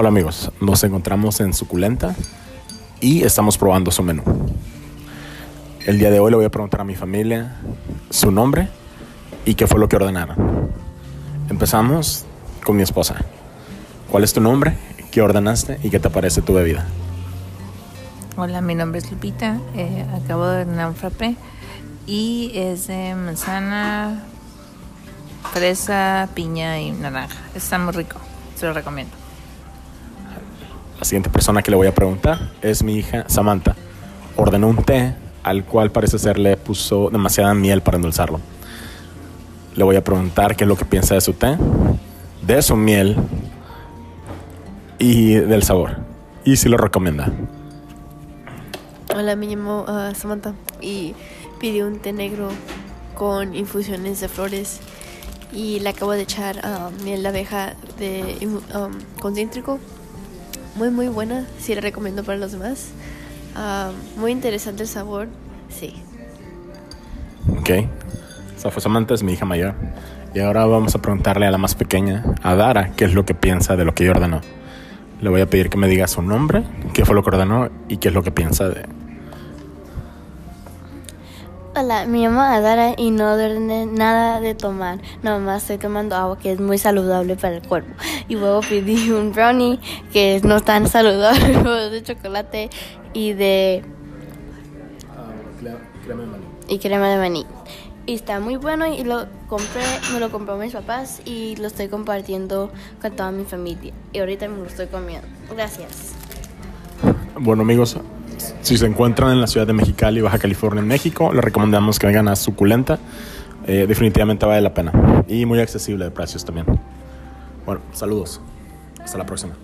Hola amigos, nos encontramos en Suculenta y estamos probando su menú. El día de hoy le voy a preguntar a mi familia su nombre y qué fue lo que ordenaron. Empezamos con mi esposa. ¿Cuál es tu nombre? ¿Qué ordenaste y qué te parece tu bebida? Hola, mi nombre es Lupita. Eh, acabo de ordenar un frappé y es de manzana, fresa, piña y naranja. Está muy rico, se lo recomiendo. La siguiente persona que le voy a preguntar es mi hija Samantha. Ordenó un té al cual parece ser le puso demasiada miel para endulzarlo. Le voy a preguntar qué es lo que piensa de su té, de su miel y del sabor. Y si lo recomienda. Hola, me llamo uh, Samantha y pedí un té negro con infusiones de flores y le acabo de echar uh, miel de abeja de um, muy muy buena, sí la recomiendo para los demás. Ah, muy interesante el sabor, sí. Ok, esa fue es mi hija mayor. Y ahora vamos a preguntarle a la más pequeña, a Dara, qué es lo que piensa de lo que yo ordenó. Le voy a pedir que me diga su nombre, qué fue lo que ordenó y qué es lo que piensa de, Hola, me llamo Adara y no ordené nada de tomar. Nomás estoy tomando agua que es muy saludable para el cuerpo. Y luego pedí un brownie que es no tan saludable, de chocolate y de... crema de maní. Y crema de maní. Y está muy bueno y lo compré, me lo compró mis papás y lo estoy compartiendo con toda mi familia. Y ahorita me lo estoy comiendo. Gracias. Bueno amigos, si se encuentran en la ciudad de Mexicali, Baja California, en México, les recomendamos que vengan a Suculenta. Eh, definitivamente vale la pena. Y muy accesible de precios también. Bueno, saludos. Hasta la próxima.